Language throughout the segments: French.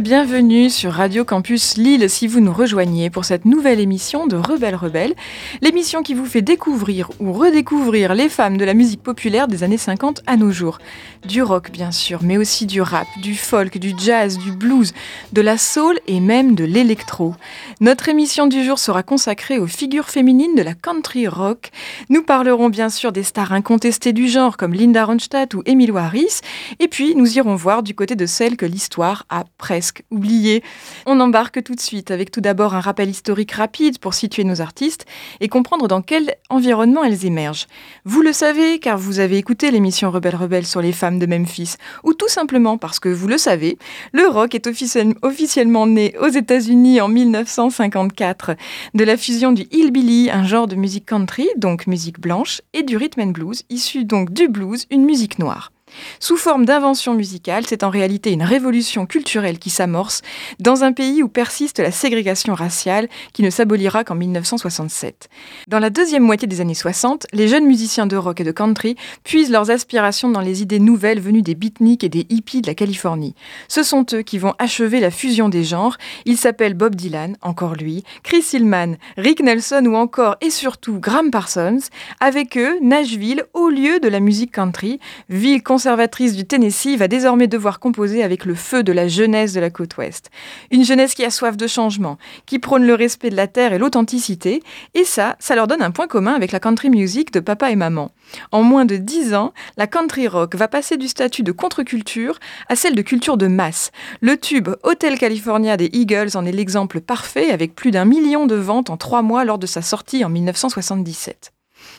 bienvenue sur Radio Campus Lille si vous nous rejoignez pour cette nouvelle émission de Rebelle Rebelle, l'émission qui vous fait découvrir ou redécouvrir les femmes de la musique populaire des années 50 à nos jours. Du rock bien sûr, mais aussi du rap, du folk, du jazz, du blues, de la soul et même de l'électro. Notre émission du jour sera consacrée aux figures féminines de la country rock. Nous parlerons bien sûr des stars incontestées du genre comme Linda Ronstadt ou Emily Harris, et puis nous irons voir du côté de celles que l'histoire a presque oubliées. On embarque tout de suite avec tout d'abord un rappel historique rapide pour situer nos artistes et comprendre dans quel environnement elles émergent. Vous le savez car vous avez écouté l'émission Rebelle Rebelle sur les femmes de Memphis, ou tout simplement parce que vous le savez, le rock est officiel- officiellement né aux États-Unis en 1954 de la fusion du hillbilly, un genre de musique country, donc musique blanche, et du rhythm and blues, issu donc du blues, une musique noire. Sous forme d'invention musicale, c'est en réalité une révolution culturelle qui s'amorce dans un pays où persiste la ségrégation raciale qui ne s'abolira qu'en 1967. Dans la deuxième moitié des années 60, les jeunes musiciens de rock et de country puisent leurs aspirations dans les idées nouvelles venues des beatniks et des hippies de la Californie. Ce sont eux qui vont achever la fusion des genres. Ils s'appellent Bob Dylan, encore lui, Chris Hillman, Rick Nelson ou encore et surtout Graham Parsons. Avec eux, Nashville, au lieu de la musique country, ville conservatrice du Tennessee, va désormais devoir composer avec le feu de la jeunesse de la côte ouest. Une jeunesse qui a soif de changement, qui prône le respect de la terre et l'authenticité, et ça, ça leur donne un point commun avec la country music de papa et maman. En moins de dix ans, la country rock va passer du statut de contre-culture à celle de culture de masse. Le tube Hotel California des Eagles en est l'exemple parfait avec plus d'un million de ventes en trois mois lors de sa sortie en 1977.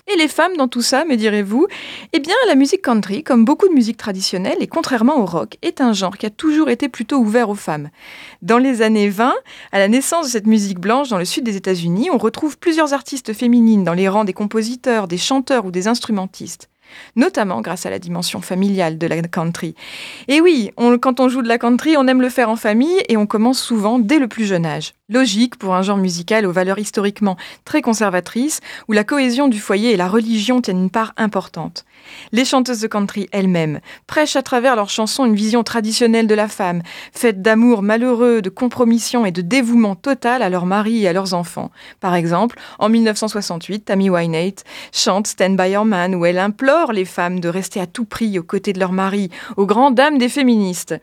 Et les femmes dans tout ça, me direz-vous? Eh bien, la musique country, comme beaucoup de musique traditionnelle, et contrairement au rock, est un genre qui a toujours été plutôt ouvert aux femmes. Dans les années 20, à la naissance de cette musique blanche dans le sud des États-Unis, on retrouve plusieurs artistes féminines dans les rangs des compositeurs, des chanteurs ou des instrumentistes notamment grâce à la dimension familiale de la country. Et oui, quand on joue de la country, on aime le faire en famille et on commence souvent dès le plus jeune âge. Logique pour un genre musical aux valeurs historiquement très conservatrices, où la cohésion du foyer et la religion tiennent une part importante. Les chanteuses de country elles-mêmes prêchent à travers leurs chansons une vision traditionnelle de la femme, faite d'amour malheureux, de compromission et de dévouement total à leur mari et à leurs enfants. Par exemple, en 1968, Tammy Wynette chante Stand By Your Man où elle implore les femmes de rester à tout prix aux côtés de leur mari, aux grandes dames des féministes.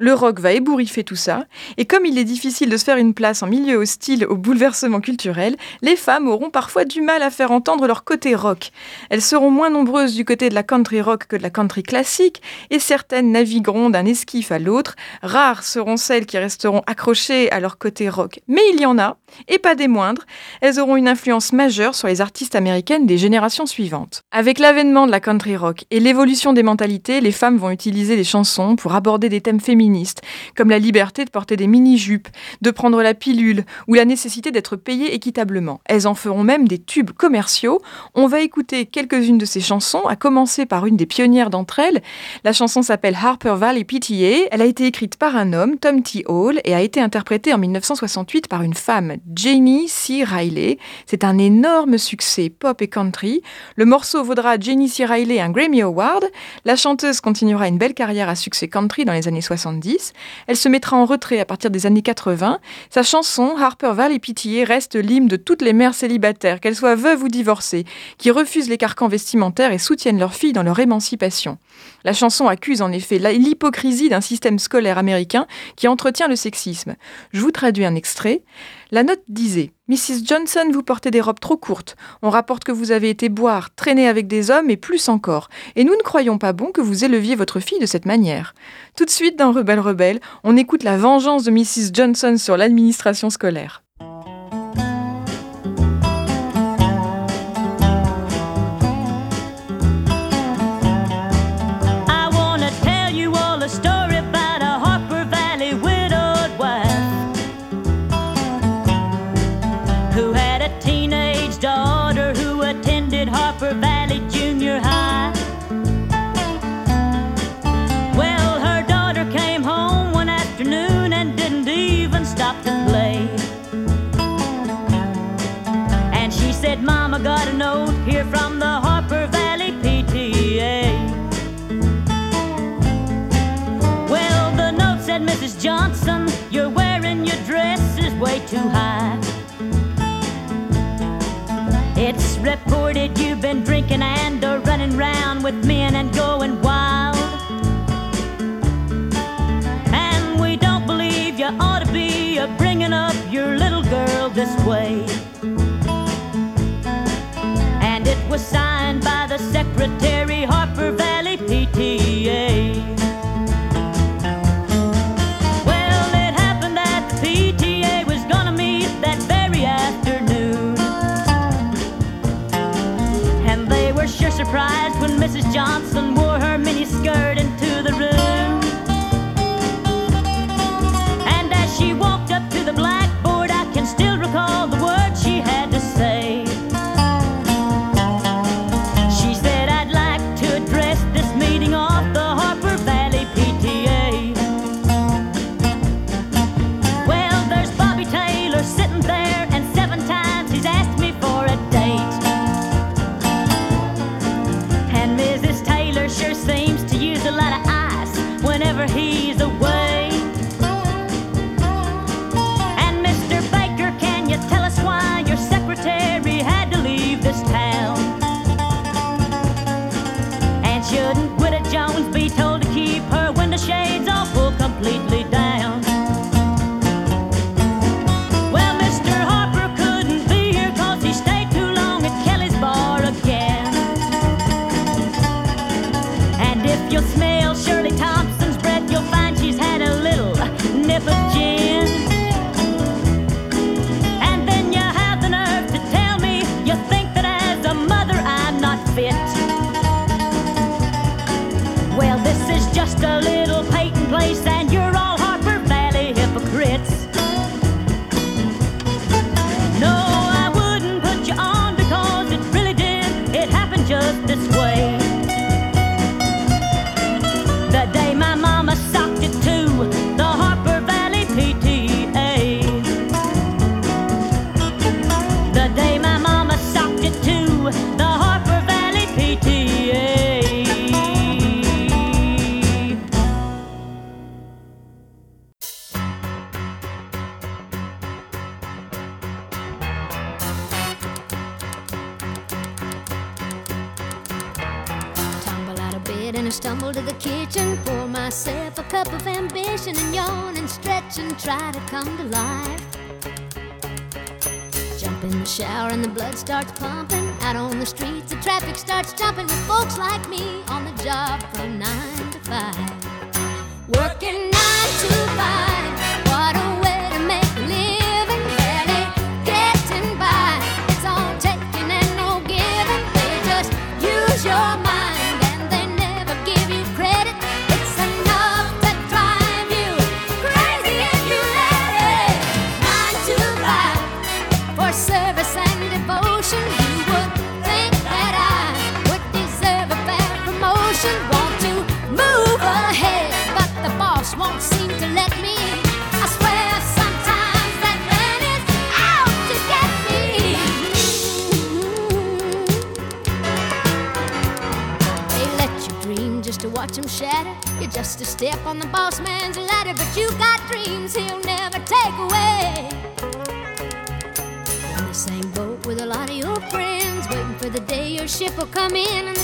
Le rock va ébouriffer tout ça, et comme il est difficile de se faire une place en milieu hostile au bouleversement culturel, les femmes auront parfois du mal à faire entendre leur côté rock. Elles seront moins nombreuses du côté de la country rock que de la country classique, et certaines navigueront d'un esquif à l'autre. Rares seront celles qui resteront accrochées à leur côté rock, mais il y en a, et pas des moindres. Elles auront une influence majeure sur les artistes américaines des générations suivantes. Avec l'avènement de la country rock et l'évolution des mentalités, les femmes vont utiliser des chansons pour aborder des thèmes comme la liberté de porter des mini-jupes, de prendre la pilule ou la nécessité d'être payée équitablement. Elles en feront même des tubes commerciaux. On va écouter quelques-unes de ces chansons, à commencer par une des pionnières d'entre elles. La chanson s'appelle Harper Valley PTA. Elle a été écrite par un homme, Tom T. Hall, et a été interprétée en 1968 par une femme, Jenny C. Riley. C'est un énorme succès pop et country. Le morceau vaudra à Jenny C. Riley un Grammy Award. La chanteuse continuera une belle carrière à succès country dans les années 70. Elle se mettra en retrait à partir des années 80. Sa chanson, Harper Valley PTA, reste l'hymne de toutes les mères célibataires, qu'elles soient veuves ou divorcées, qui refusent les carcans vestimentaires et soutiennent leurs filles dans leur émancipation. La chanson accuse en effet l'hypocrisie d'un système scolaire américain qui entretient le sexisme. Je vous traduis un extrait. La note disait Mrs. Johnson, vous portez des robes trop courtes. On rapporte que vous avez été boire, traîner avec des hommes et plus encore. Et nous ne croyons pas bon que vous éleviez votre fille de cette manière. Tout de suite, dans Rebelle Rebelle, on écoute la vengeance de Mrs. Johnson sur l'administration scolaire. Johnson, you're wearing your dress is way too high. It's reported you've been drinking and are running round with men and going wild. And we don't believe you ought to be bringing up your little girl this way. And it was signed by the secretary Harper. starts pumping. Out on the streets, the traffic starts jumping with folks like me on the job from nine. people come in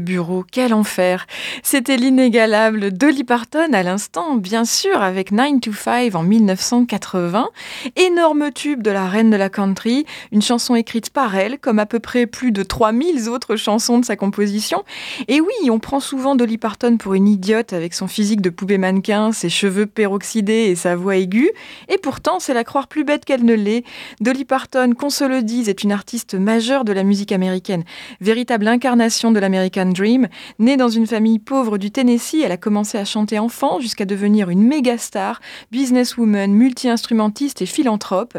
bureau, quel enfer C'était l'inégalable Dolly Parton à l'instant, bien sûr, avec 9 to 5 en 1980. Énorme tube de la reine de la country, une chanson écrite par elle, comme à peu près plus de 3000 autres chansons de sa composition. Et oui, on prend souvent Dolly Parton pour une idiote avec son physique de poupée mannequin, ses cheveux peroxydés et sa voix aiguë. Et pourtant, c'est la croire plus bête qu'elle ne l'est. Dolly Parton, qu'on se le dise, est une artiste majeure de la musique américaine, véritable incarnation de l'American Dream. Née dans une famille pauvre du Tennessee, elle a commencé à chanter enfant jusqu'à devenir une méga star, businesswoman, multi-instrumentiste et philanthrope.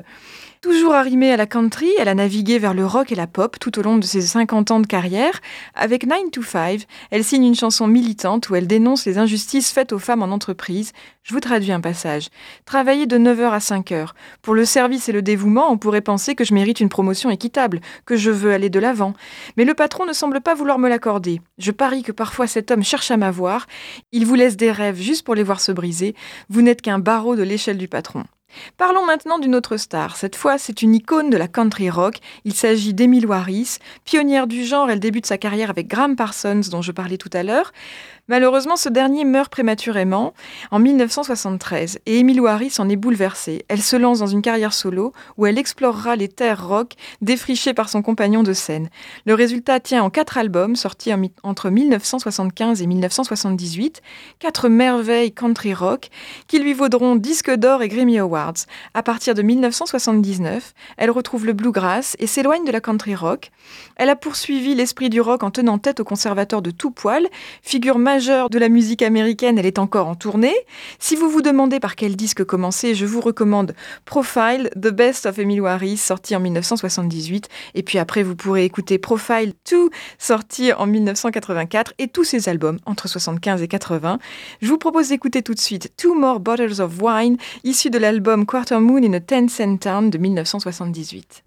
Toujours arrimée à la country, elle a navigué vers le rock et la pop tout au long de ses 50 ans de carrière. Avec 9 to 5, elle signe une chanson militante où elle dénonce les injustices faites aux femmes en entreprise. Je vous traduis un passage. Travailler de 9h à 5h. Pour le service et le dévouement, on pourrait penser que je mérite une promotion équitable, que je veux aller de l'avant. Mais le patron ne semble pas vouloir me l'accorder. Je parie que parfois cet homme cherche à m'avoir. Il vous laisse des rêves juste pour les voir se briser. Vous n'êtes qu'un barreau de l'échelle du patron. Parlons maintenant d'une autre star. Cette fois, c'est une icône de la country rock. Il s'agit d'Emily Harris. Pionnière du genre, elle débute sa carrière avec Graham Parsons, dont je parlais tout à l'heure. Malheureusement, ce dernier meurt prématurément en 1973 et Emily Harris en est bouleversée. Elle se lance dans une carrière solo où elle explorera les terres rock défrichées par son compagnon de scène. Le résultat tient en quatre albums sortis entre 1975 et 1978, quatre merveilles country rock qui lui vaudront disque d'or et Grammy Awards. À partir de 1979, elle retrouve le bluegrass et s'éloigne de la country rock. Elle a poursuivi l'esprit du rock en tenant tête au conservateur de tout poil, figure majeure de la musique américaine, elle est encore en tournée. Si vous vous demandez par quel disque commencer, je vous recommande Profile, The Best of Emily Harris, sorti en 1978. Et puis après, vous pourrez écouter Profile 2, sorti en 1984, et tous ses albums entre 75 et 80. Je vous propose d'écouter tout de suite Two More Bottles of Wine, issu de l'album Quarter Moon in a Ten Cent Town de 1978.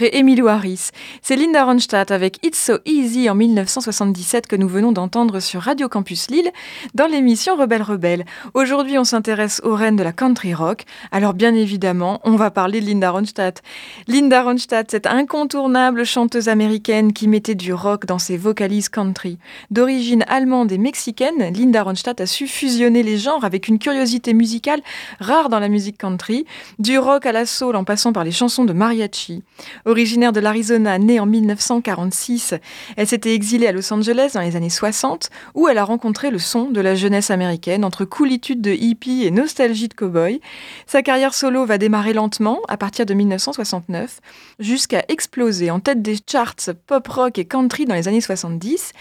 Après Emilio Harris. C'est Linda Ronstadt avec It's So Easy en 1977 que nous venons d'entendre sur Radio Campus Lille dans l'émission Rebelle Rebelle. Aujourd'hui, on s'intéresse aux reines de la country rock. Alors bien évidemment, on va parler de Linda Ronstadt. Linda Ronstadt, cette incontournable chanteuse américaine qui mettait du rock dans ses vocalises country. D'origine allemande et mexicaine, Linda Ronstadt a su fusionner les genres avec une curiosité musicale rare dans la musique country, du rock à la soul en passant par les chansons de mariachi. Originaire de l'Arizona, née en 1946, elle s'était exilée à Los Angeles dans les années 60, où elle a rencontré le son de la jeunesse américaine entre coolitude de hippie et nostalgie de cowboy. Sa carrière solo va démarrer lentement à partir de 1969, jusqu'à exploser en tête des charts pop rock et country dans les années 70.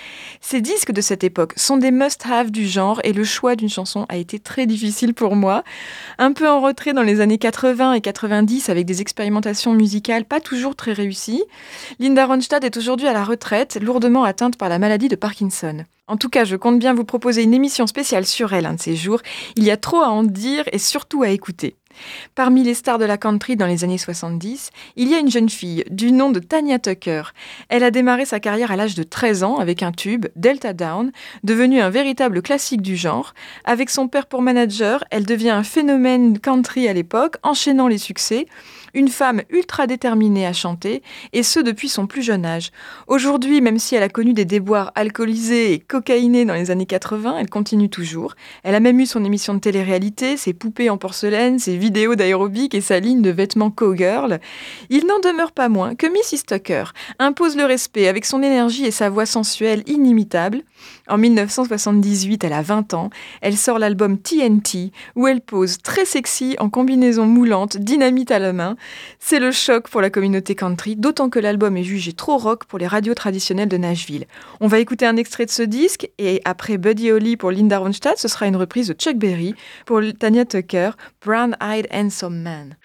Ces disques de cette époque sont des must-have du genre et le choix d'une chanson a été très difficile pour moi. Un peu en retrait dans les années 80 et 90 avec des expérimentations musicales pas toujours très réussies, Linda Ronstadt est aujourd'hui à la retraite, lourdement atteinte par la maladie de Parkinson. En tout cas, je compte bien vous proposer une émission spéciale sur elle un de ces jours. Il y a trop à en dire et surtout à écouter. Parmi les stars de la country dans les années 70, il y a une jeune fille du nom de Tanya Tucker. Elle a démarré sa carrière à l'âge de 13 ans avec un tube, Delta Down, devenu un véritable classique du genre. Avec son père pour manager, elle devient un phénomène country à l'époque, enchaînant les succès une femme ultra déterminée à chanter, et ce depuis son plus jeune âge. Aujourd'hui, même si elle a connu des déboires alcoolisés et cocaïnés dans les années 80, elle continue toujours. Elle a même eu son émission de télé-réalité, ses poupées en porcelaine, ses vidéos d'aérobic et sa ligne de vêtements cowgirl. Il n'en demeure pas moins que Mrs. Tucker impose le respect avec son énergie et sa voix sensuelle inimitable. En 1978, elle a 20 ans, elle sort l'album TNT, où elle pose très sexy en combinaison moulante, dynamite à la main. C'est le choc pour la communauté country, d'autant que l'album est jugé trop rock pour les radios traditionnelles de Nashville. On va écouter un extrait de ce disque, et après Buddy Holly pour Linda Ronstadt, ce sera une reprise de Chuck Berry pour Tanya Tucker, Brown Eyed Handsome Man.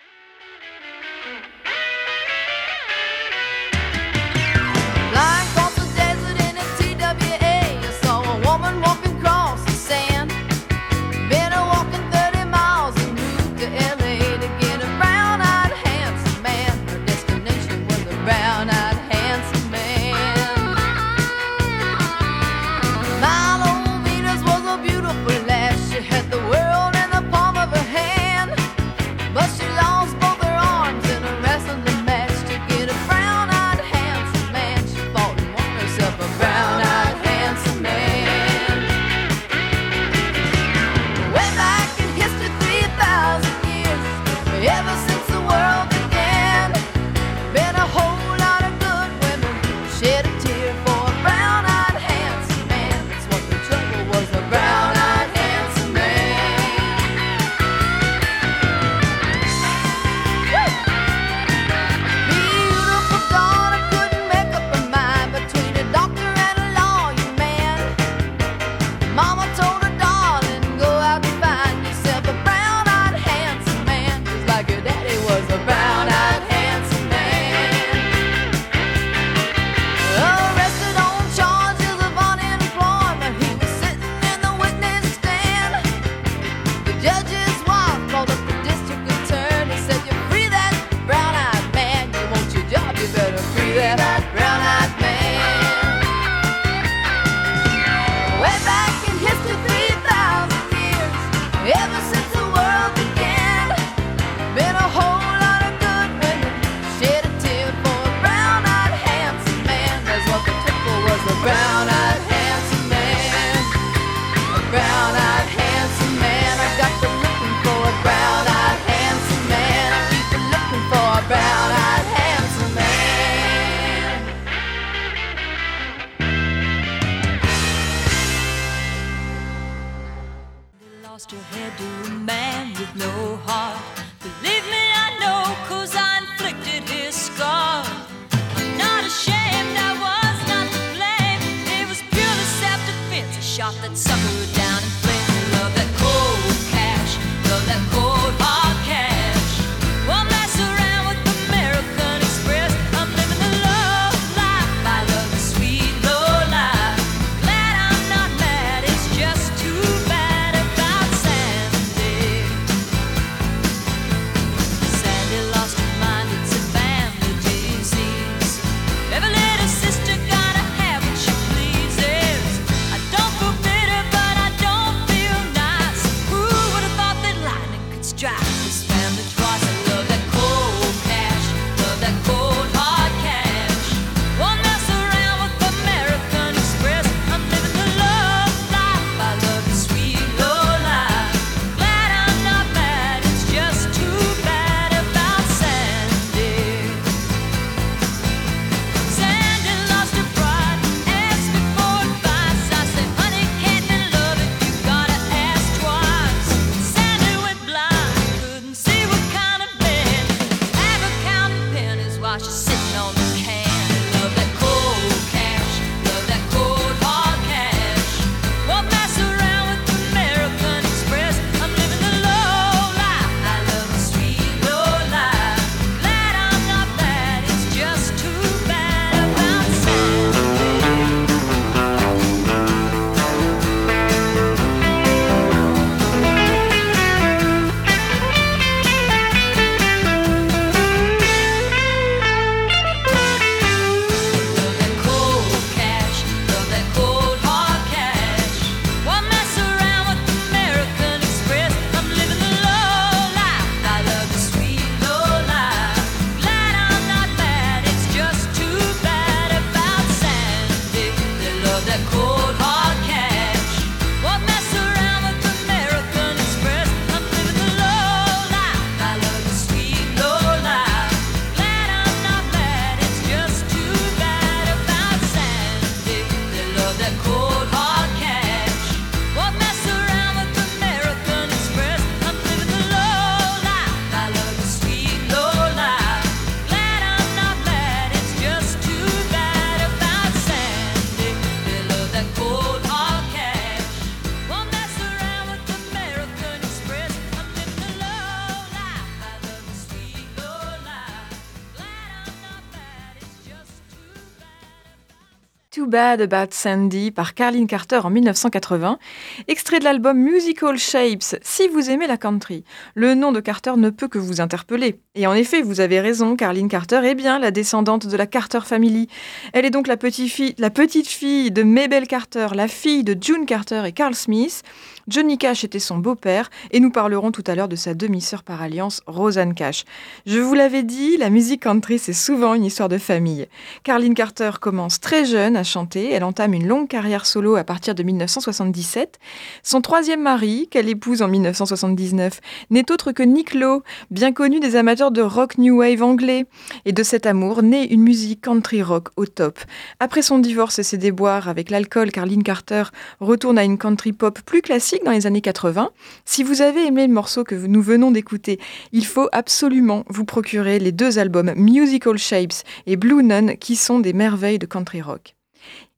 Bad About Sandy par Carlin Carter en 1980, extrait de l'album Musical Shapes, si vous aimez la country. Le nom de Carter ne peut que vous interpeller. Et en effet, vous avez raison, Carlin Carter est bien la descendante de la Carter Family. Elle est donc la petite fille, la petite fille de Mabel Carter, la fille de June Carter et Carl Smith. Johnny Cash était son beau-père et nous parlerons tout à l'heure de sa demi-sœur par alliance, Rosanne Cash. Je vous l'avais dit, la musique country, c'est souvent une histoire de famille. Carlin Carter commence très jeune à chanter, elle entame une longue carrière solo à partir de 1977. Son troisième mari, qu'elle épouse en 1979, n'est autre que Nick Lowe, bien connu des amateurs de rock new wave anglais. Et de cet amour naît une musique country rock au top. Après son divorce et ses déboires avec l'alcool, Carlin Carter retourne à une country pop plus classique dans les années 80. Si vous avez aimé le morceau que nous venons d'écouter, il faut absolument vous procurer les deux albums Musical Shapes et Blue Nun qui sont des merveilles de country rock.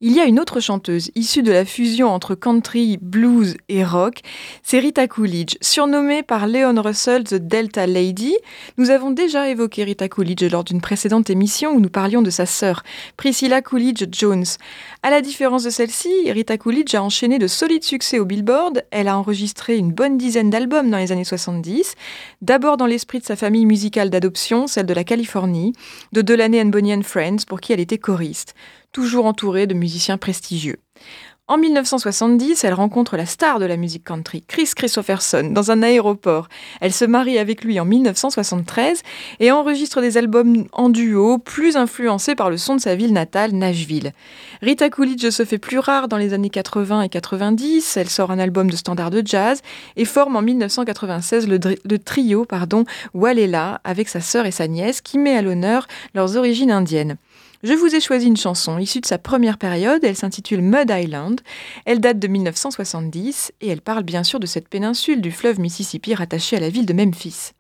Il y a une autre chanteuse issue de la fusion entre country, blues et rock, c'est Rita Coolidge. Surnommée par Leon Russell The Delta Lady, nous avons déjà évoqué Rita Coolidge lors d'une précédente émission où nous parlions de sa sœur, Priscilla Coolidge Jones. À la différence de celle-ci, Rita Coolidge a enchaîné de solides succès au Billboard, elle a enregistré une bonne dizaine d'albums dans les années 70, d'abord dans l'esprit de sa famille musicale d'adoption, celle de la Californie, de Delaney and Bonnie and Friends, pour qui elle était choriste toujours entourée de musiciens prestigieux. En 1970, elle rencontre la star de la musique country, Chris Christopherson, dans un aéroport. Elle se marie avec lui en 1973 et enregistre des albums en duo, plus influencés par le son de sa ville natale, Nashville. Rita Coolidge se fait plus rare dans les années 80 et 90. Elle sort un album de standard de jazz et forme en 1996 le, trio pardon, Walela avec sa sœur et sa nièce qui met à l'honneur leurs origines indiennes. Je vous ai choisi une chanson issue de sa première période, elle s'intitule Mud Island, elle date de 1970 et elle parle bien sûr de cette péninsule du fleuve Mississippi rattachée à la ville de Memphis.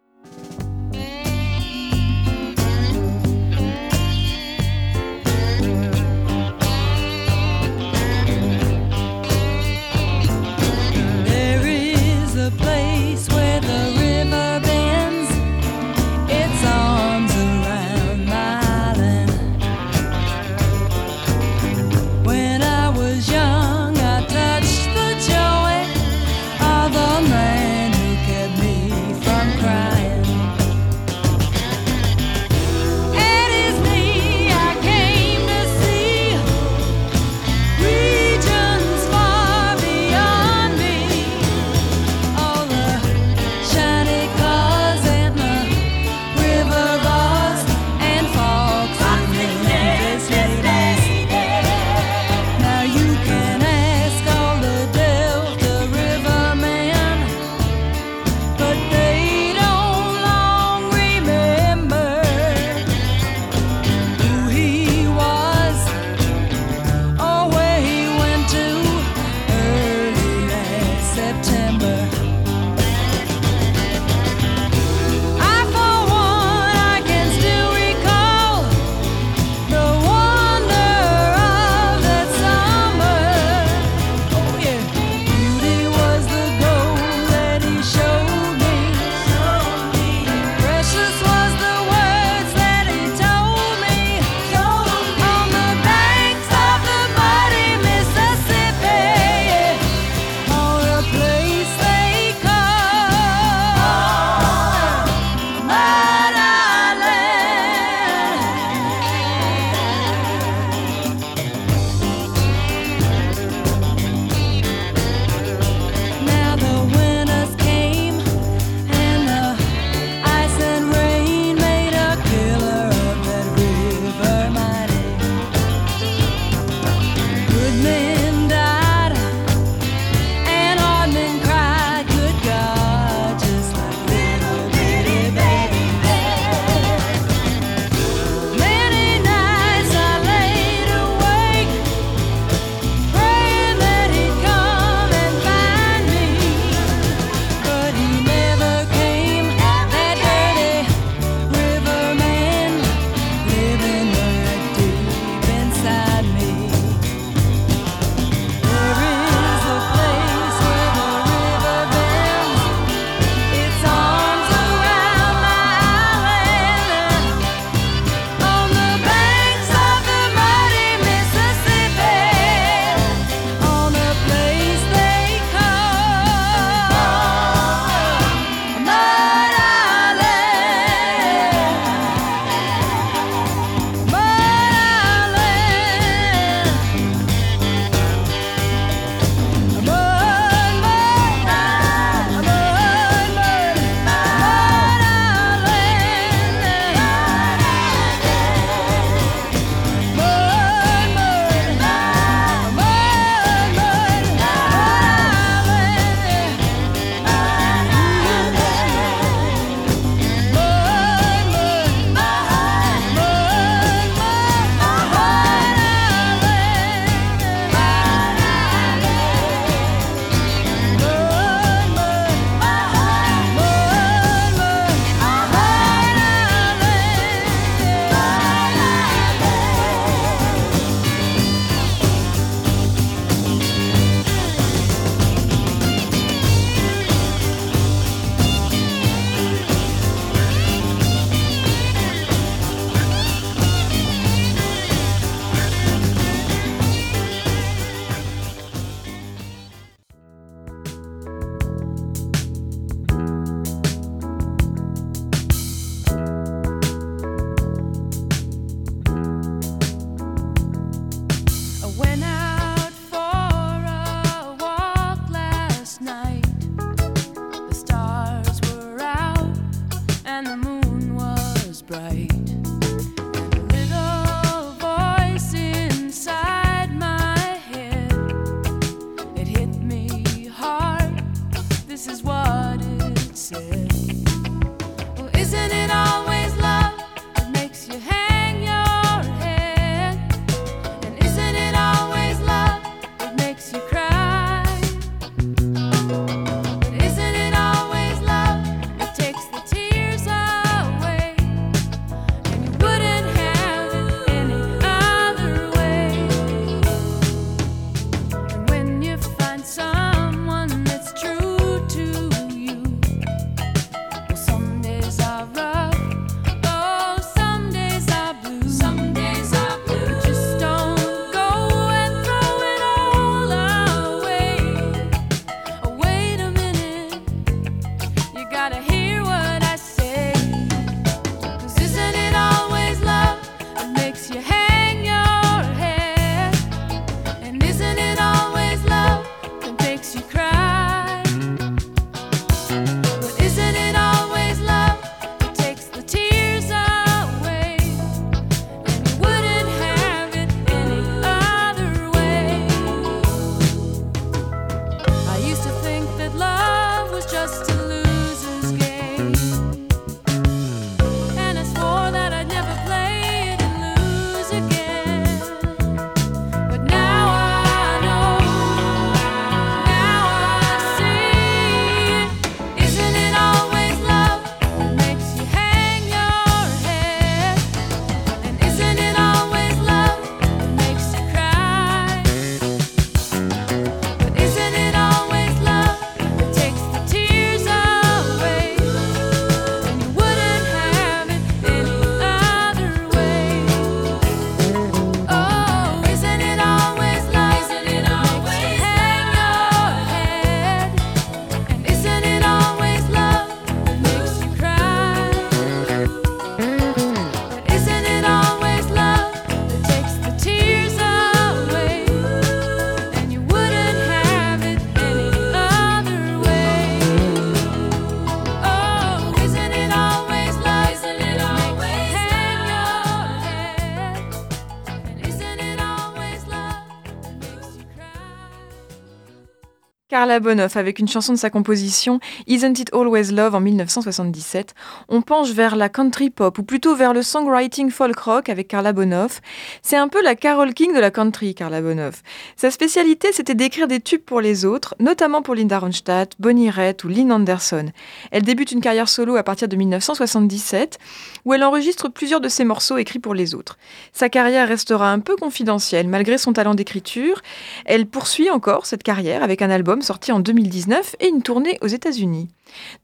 Carla Bonoff avec une chanson de sa composition Isn't It Always Love en 1977. On penche vers la country pop ou plutôt vers le songwriting folk rock avec Carla Bonoff. C'est un peu la Carole King de la country, Carla Bonoff. Sa spécialité, c'était d'écrire des tubes pour les autres, notamment pour Linda Ronstadt, Bonnie Raitt ou Lynn Anderson. Elle débute une carrière solo à partir de 1977 où elle enregistre plusieurs de ses morceaux écrits pour les autres. Sa carrière restera un peu confidentielle malgré son talent d'écriture. Elle poursuit encore cette carrière avec un album sorti en 2019 et une tournée aux États-Unis.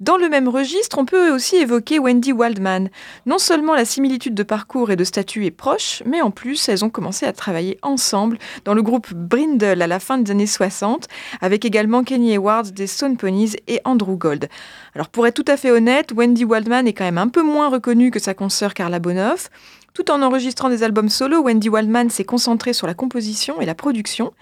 Dans le même registre, on peut aussi évoquer Wendy Waldman. Non seulement la similitude de parcours et de statut est proche, mais en plus, elles ont commencé à travailler ensemble dans le groupe Brindle à la fin des années 60, avec également Kenny Edwards des Stone Ponies et Andrew Gold. Alors pour être tout à fait honnête, Wendy Waldman est quand même un peu moins reconnue que sa consoeur Carla Bonoff. Tout en enregistrant des albums solo, Wendy Waldman s'est concentrée sur la composition et la production.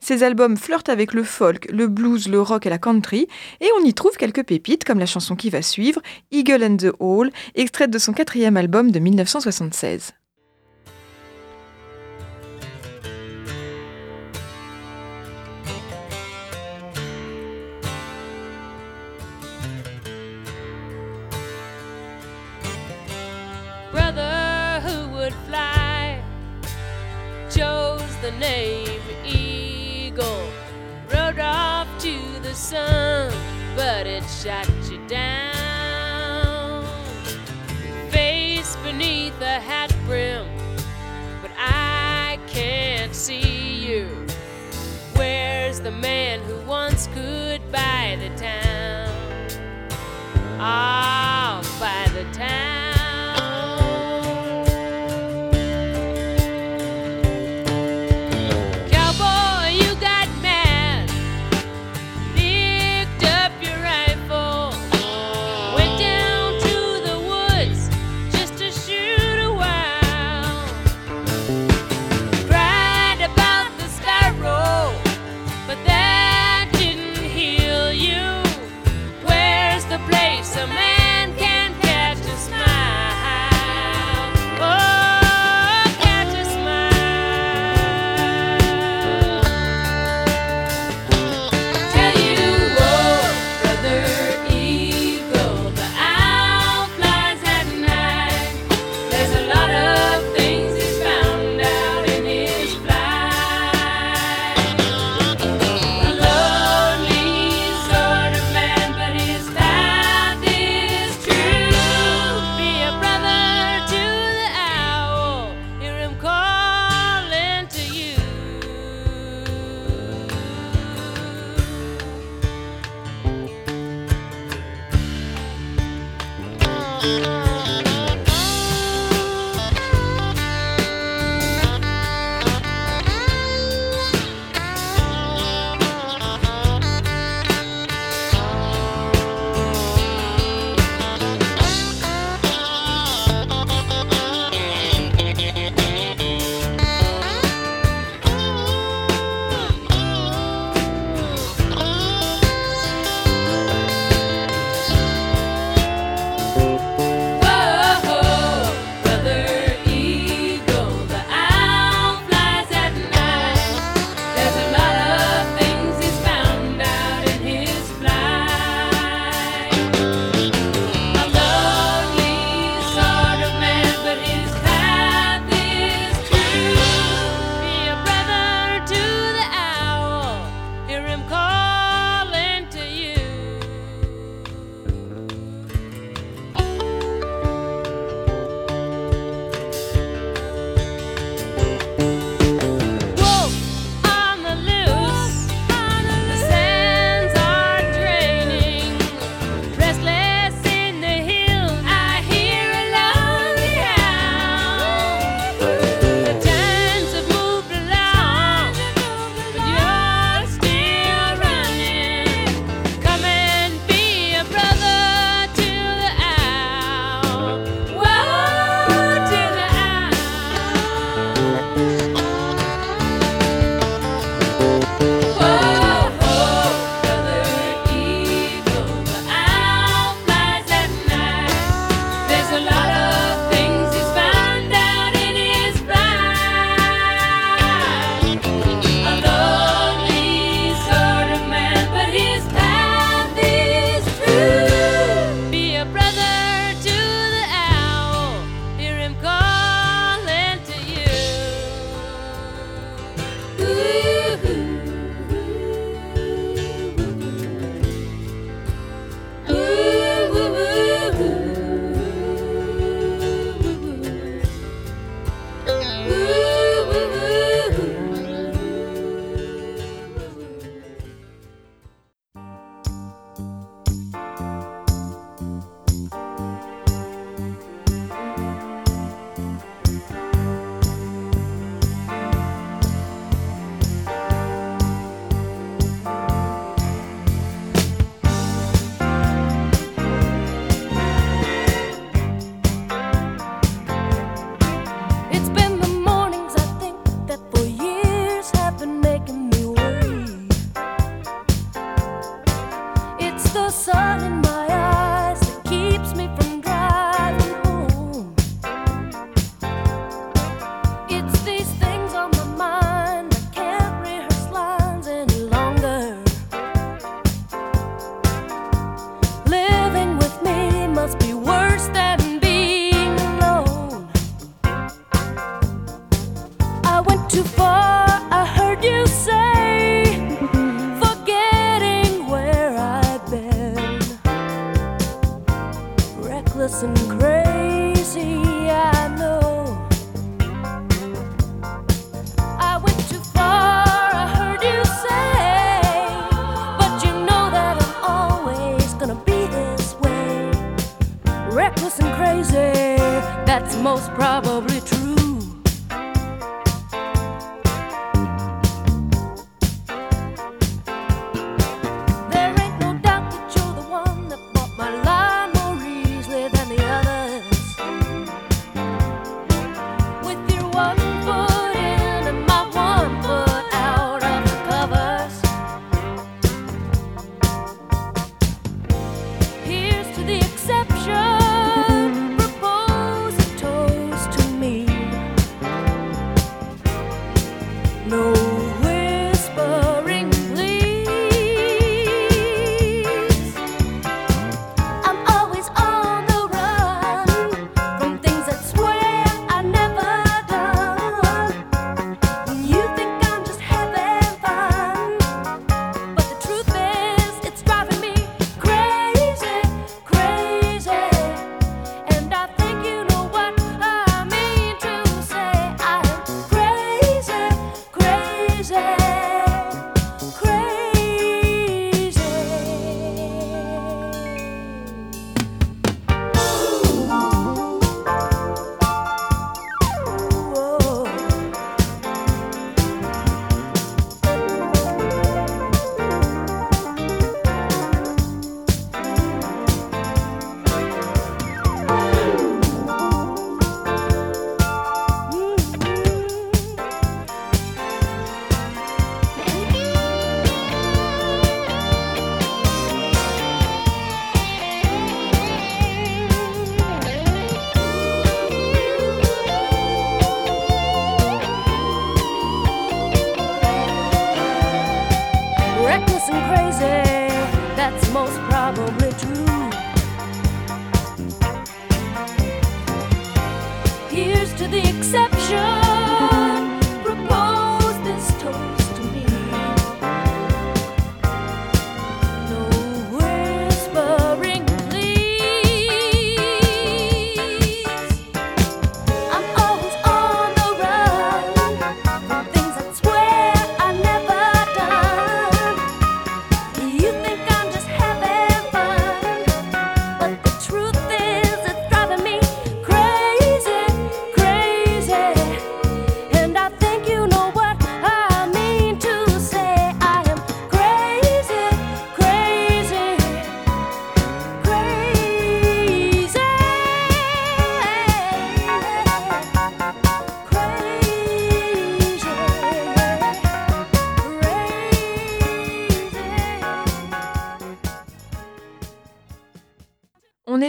Ses albums flirtent avec le folk, le blues, le rock et la country, et on y trouve quelques pépites comme la chanson qui va suivre, Eagle and the Hall, extraite de son quatrième album de 1976. The name Eagle. Rode off to the sun, but it shot you down. Face beneath a hat brim, but I can't see you. Where's the man who once could buy the town? I'll buy the town.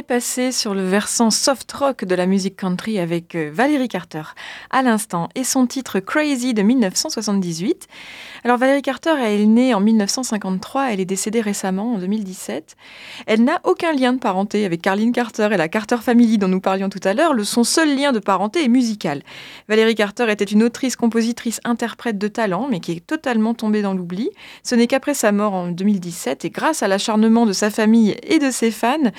Passé sur le versant soft rock de la musique country avec euh, Valérie Carter à l'instant et son titre Crazy de 1978. Alors Valérie Carter, elle est née en 1953, elle est décédée récemment en 2017. Elle n'a aucun lien de parenté avec Carlene Carter et la Carter Family dont nous parlions tout à l'heure. Son seul lien de parenté est musical. Valérie Carter était une autrice, compositrice, interprète de talent, mais qui est totalement tombée dans l'oubli. Ce n'est qu'après sa mort en 2017 et grâce à l'acharnement de sa famille et de ses fans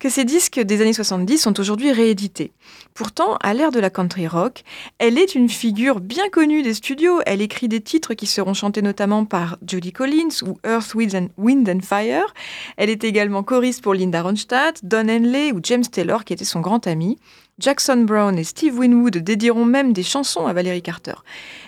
que ces disques des années 70 sont aujourd'hui réédités. Pourtant, à l'ère de la country rock, elle est une figure bien connue des studios. Elle écrit des titres qui seront notamment par Judy Collins ou Earth, Wind and, Fire. Elle est également choriste pour Linda Ronstadt, Don Henley ou James Taylor qui était son grand ami. Jackson Brown et Steve Winwood dédieront même des chansons à Valérie Carter.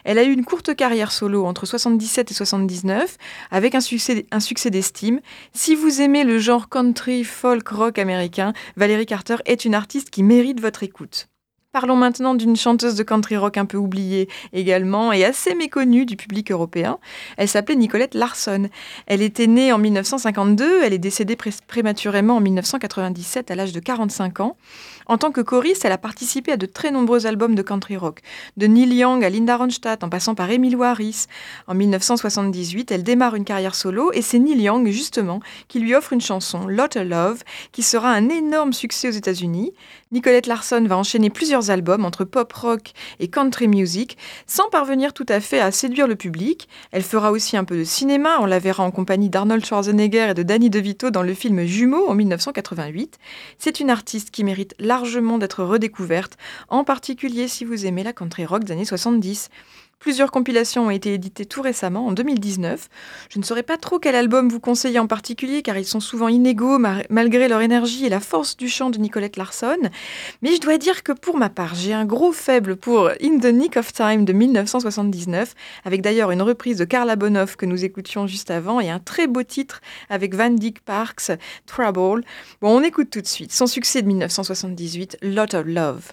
Elle a eu une courte carrière solo entre 77 et 79, avec un succès, un succès d'estime. Si vous aimez le genre country, folk, rock américain, Valérie Carter est une artiste qui mérite votre écoute. Parlons maintenant d'une chanteuse de country rock un peu oubliée également et assez méconnue du public européen. Elle s'appelait Nicolette Larson. Elle était née en 1952, elle est décédée pré- prématurément en 1997 à l'âge de 45 ans. En tant que choriste, elle a participé à de très nombreux albums de country rock, de Neil Young à Linda Ronstadt en passant par Emilio Harris. En 1978, elle démarre une carrière solo et c'est Neil Young justement qui lui offre une chanson, Lotta Love, qui sera un énorme succès aux États-Unis. Nicolette Larson va enchaîner plusieurs albums entre pop rock et country music sans parvenir tout à fait à séduire le public. Elle fera aussi un peu de cinéma, on la verra en compagnie d'Arnold Schwarzenegger et de Danny DeVito dans le film Jumeaux en 1988. C'est une artiste qui mérite largement d'être redécouverte, en particulier si vous aimez la country rock des années 70. Plusieurs compilations ont été éditées tout récemment, en 2019. Je ne saurais pas trop quel album vous conseiller en particulier, car ils sont souvent inégaux ma- malgré leur énergie et la force du chant de Nicolette Larson. Mais je dois dire que pour ma part, j'ai un gros faible pour In the Nick of Time de 1979, avec d'ailleurs une reprise de Carla Bonoff que nous écoutions juste avant et un très beau titre avec Van Dyke Parks, Trouble. Bon, on écoute tout de suite son succès de 1978, Lot of Love.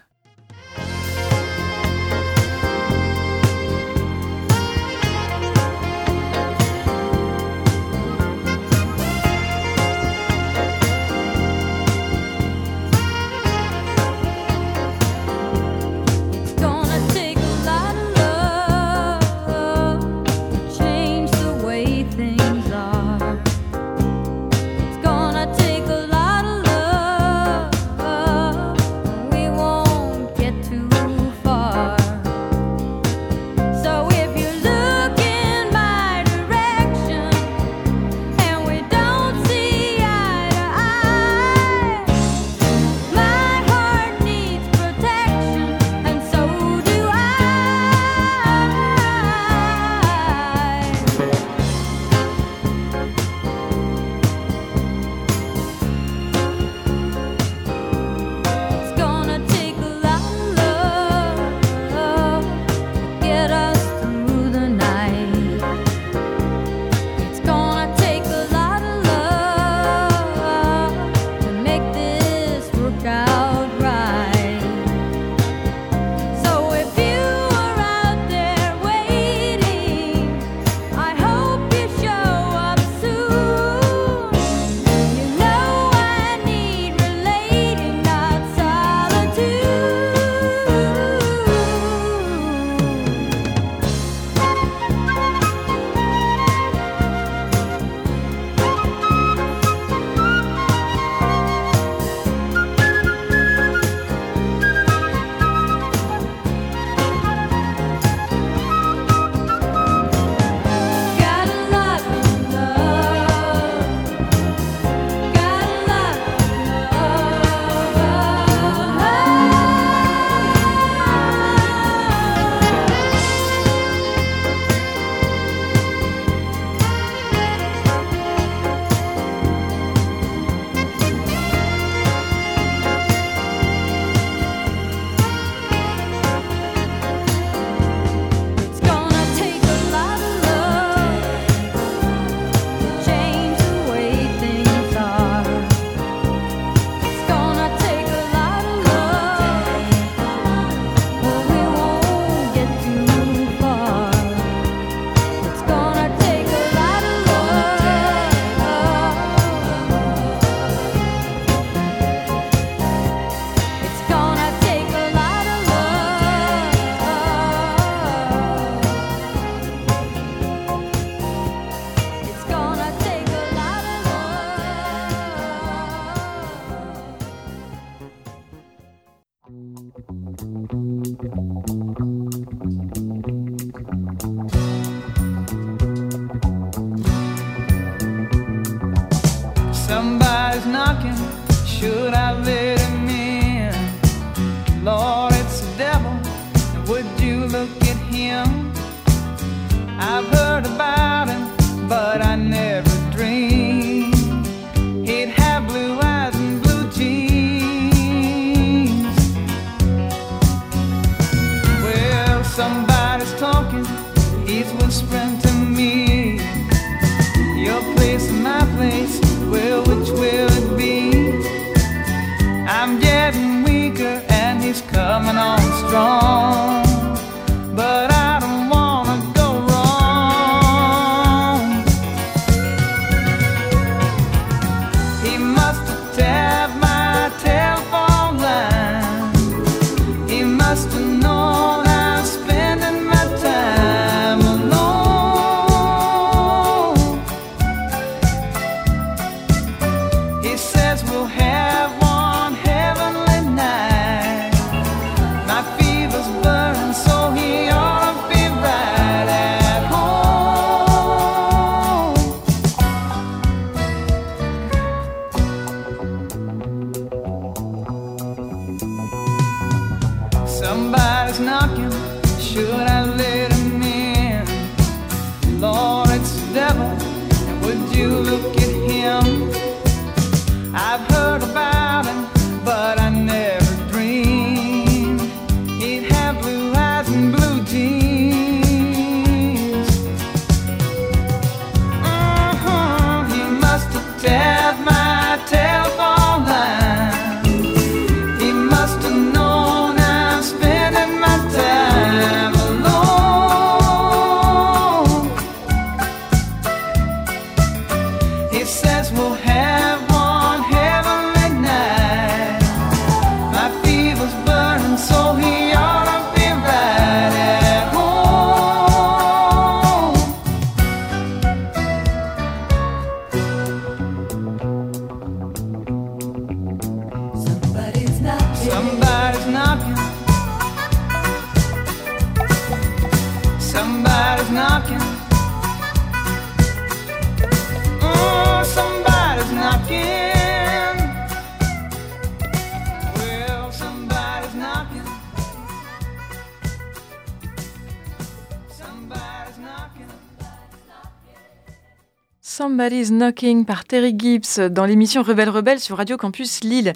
Knocking par Terry Gibbs dans l'émission Rebelle Rebelle sur Radio Campus Lille.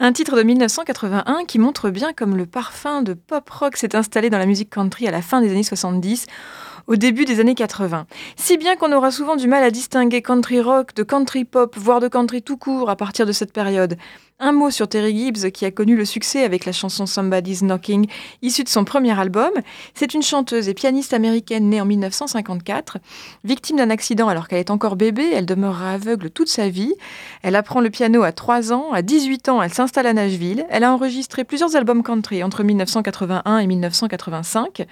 Un titre de 1981 qui montre bien comme le parfum de pop rock s'est installé dans la musique country à la fin des années 70 au début des années 80. Si bien qu'on aura souvent du mal à distinguer country rock de country pop, voire de country tout court à partir de cette période. Un mot sur Terry Gibbs qui a connu le succès avec la chanson Somebody's Knocking, issue de son premier album. C'est une chanteuse et pianiste américaine née en 1954. Victime d'un accident alors qu'elle est encore bébé, elle demeurera aveugle toute sa vie. Elle apprend le piano à 3 ans. À 18 ans, elle s'installe à Nashville. Elle a enregistré plusieurs albums country entre 1981 et 1985.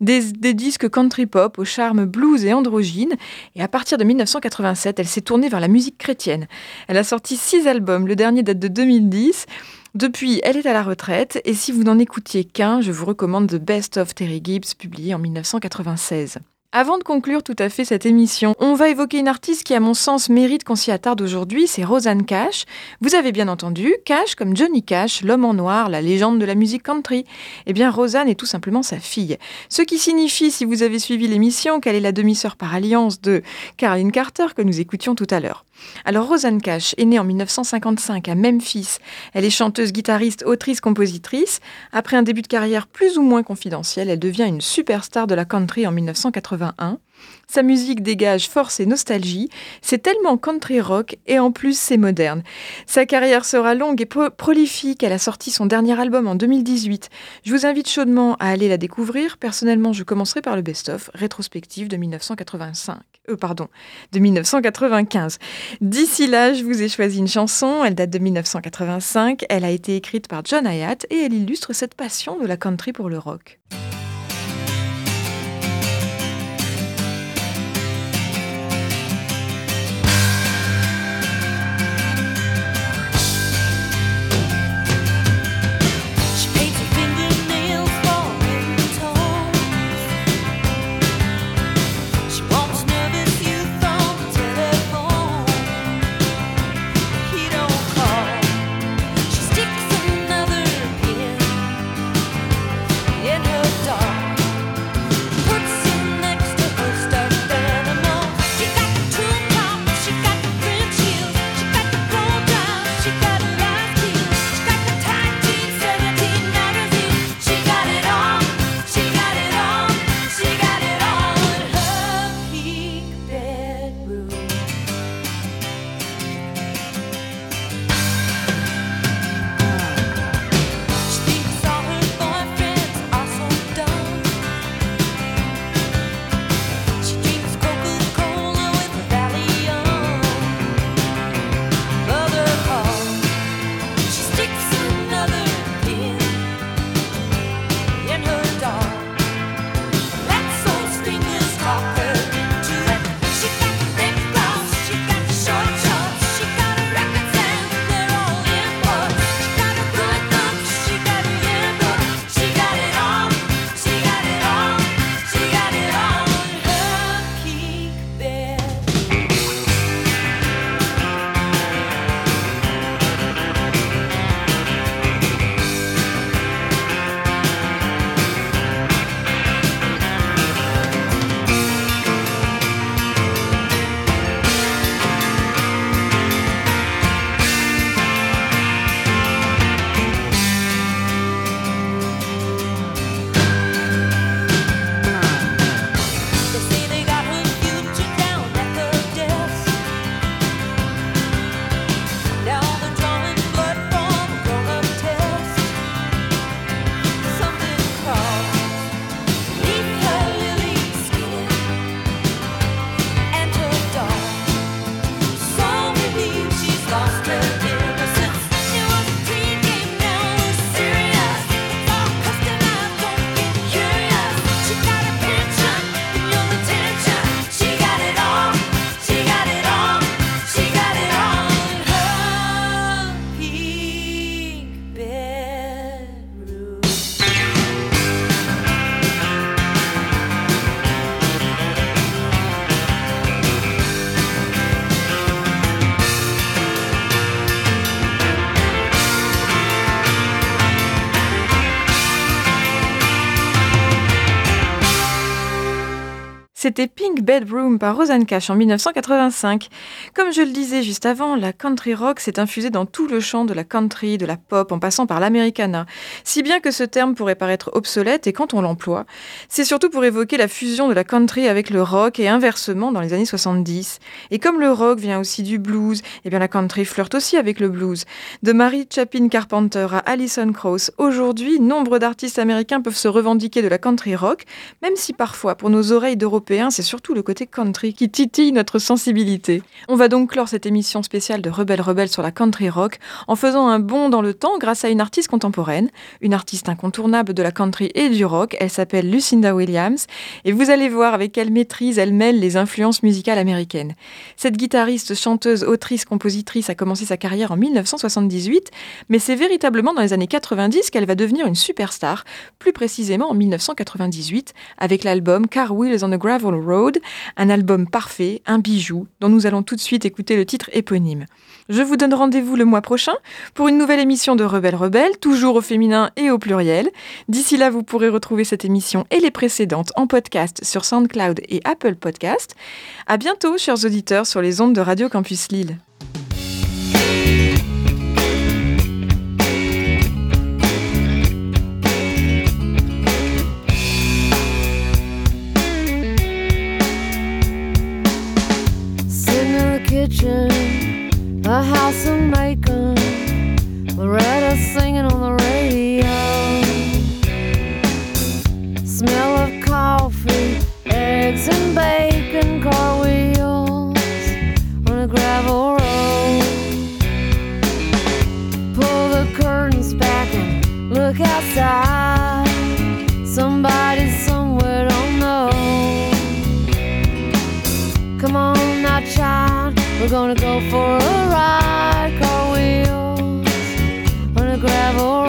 Des, disques country pop au charme blues et androgyne. Et à partir de 1987, elle s'est tournée vers la musique chrétienne. Elle a sorti six albums. Le dernier date de 2010. Depuis, elle est à la retraite et si vous n'en écoutiez qu'un, je vous recommande The Best of Terry Gibbs, publié en 1996. Avant de conclure tout à fait cette émission, on va évoquer une artiste qui, à mon sens, mérite qu'on s'y attarde aujourd'hui, c'est Rosanne Cash. Vous avez bien entendu, Cash comme Johnny Cash, l'homme en noir, la légende de la musique country. Eh bien, Rosanne est tout simplement sa fille. Ce qui signifie, si vous avez suivi l'émission, qu'elle est la demi-sœur par alliance de Caroline Carter que nous écoutions tout à l'heure. Alors Rosanne Cash est née en 1955 à Memphis. Elle est chanteuse, guitariste, autrice, compositrice. Après un début de carrière plus ou moins confidentiel, elle devient une superstar de la country en 1981. Sa musique dégage force et nostalgie. C'est tellement country rock et en plus c'est moderne. Sa carrière sera longue et pro- prolifique. Elle a sorti son dernier album en 2018. Je vous invite chaudement à aller la découvrir. Personnellement, je commencerai par le best-of rétrospective de 1985. Euh, pardon, de 1995. D'ici là, je vous ai choisi une chanson. Elle date de 1985. Elle a été écrite par John Hyatt et elle illustre cette passion de la country pour le rock. even Bedroom par Rosanne Cash en 1985. Comme je le disais juste avant, la country rock s'est infusée dans tout le champ de la country, de la pop, en passant par l'americana. Si bien que ce terme pourrait paraître obsolète et quand on l'emploie, c'est surtout pour évoquer la fusion de la country avec le rock et inversement dans les années 70. Et comme le rock vient aussi du blues, eh bien la country flirte aussi avec le blues. De Mary Chapin Carpenter à Alison Krauss, aujourd'hui, nombre d'artistes américains peuvent se revendiquer de la country rock, même si parfois, pour nos oreilles d'Européens, c'est surtout le côté country qui titille notre sensibilité. On va donc clore cette émission spéciale de Rebelle Rebelle sur la country rock en faisant un bond dans le temps grâce à une artiste contemporaine, une artiste incontournable de la country et du rock. Elle s'appelle Lucinda Williams et vous allez voir avec quelle maîtrise elle mêle les influences musicales américaines. Cette guitariste, chanteuse, autrice, compositrice a commencé sa carrière en 1978, mais c'est véritablement dans les années 90 qu'elle va devenir une superstar, plus précisément en 1998 avec l'album Car Wheels on the Gravel Road, un album parfait, un bijou, dont nous allons tout de suite écouter le titre éponyme. Je vous donne rendez-vous le mois prochain pour une nouvelle émission de Rebelle Rebelle, toujours au féminin et au pluriel. D'ici là, vous pourrez retrouver cette émission et les précédentes en podcast sur SoundCloud et Apple Podcast. À bientôt, chers auditeurs, sur les ondes de Radio Campus Lille. In the kitchen, a house of macon. Loretta singing on the radio. Smell of coffee, eggs and bacon, car wheels on a gravel road. Pull the curtains back and look outside. Somebody somewhere don't know. Come on now, child, we're gonna go for a ride. Car wheels on a gravel